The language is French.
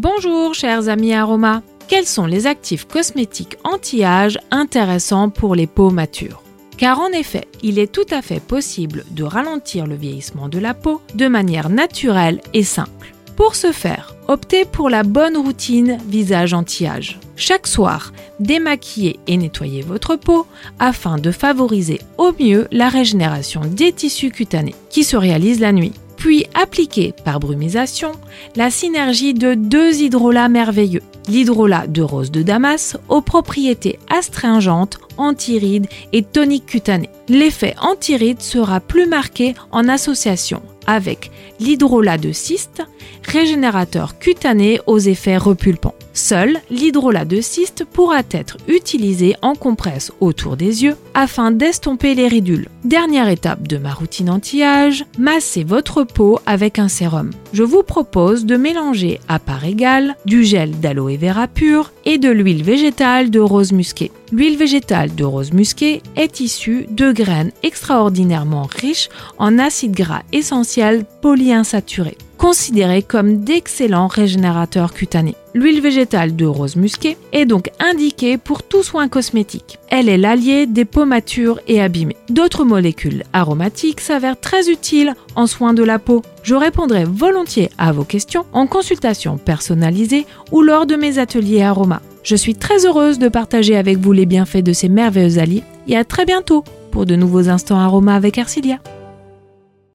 Bonjour chers amis Aroma, quels sont les actifs cosmétiques anti-âge intéressants pour les peaux matures? Car en effet, il est tout à fait possible de ralentir le vieillissement de la peau de manière naturelle et simple. Pour ce faire, optez pour la bonne routine visage anti-âge. Chaque soir, démaquillez et nettoyez votre peau afin de favoriser au mieux la régénération des tissus cutanés qui se réalise la nuit puis appliquer par brumisation la synergie de deux hydrolats merveilleux. L'hydrolat de rose de Damas aux propriétés astringentes, antirides et toniques cutanées. L'effet antiride sera plus marqué en association avec l'hydrolat de cyste, régénérateur cutané aux effets repulpants. Seul l'hydrolat de cyste pourra être utilisé en compresse autour des yeux afin d'estomper les ridules. Dernière étape de ma routine anti-âge, massez votre peau avec un sérum. Je vous propose de mélanger à part égale du gel d'aloe vera pur et de l'huile végétale de rose musquée. L'huile végétale de rose musquée est issue de graines extraordinairement riches en acides gras essentiels polyinsaturés considérés comme d'excellents régénérateurs cutanés. L'huile végétale de rose musquée est donc indiquée pour tout soin cosmétique. Elle est l'allié des peaux matures et abîmées. D'autres molécules aromatiques s'avèrent très utiles en soins de la peau. Je répondrai volontiers à vos questions en consultation personnalisée ou lors de mes ateliers aromas. Je suis très heureuse de partager avec vous les bienfaits de ces merveilleux alliés et à très bientôt pour de nouveaux instants aromas avec Arcilia.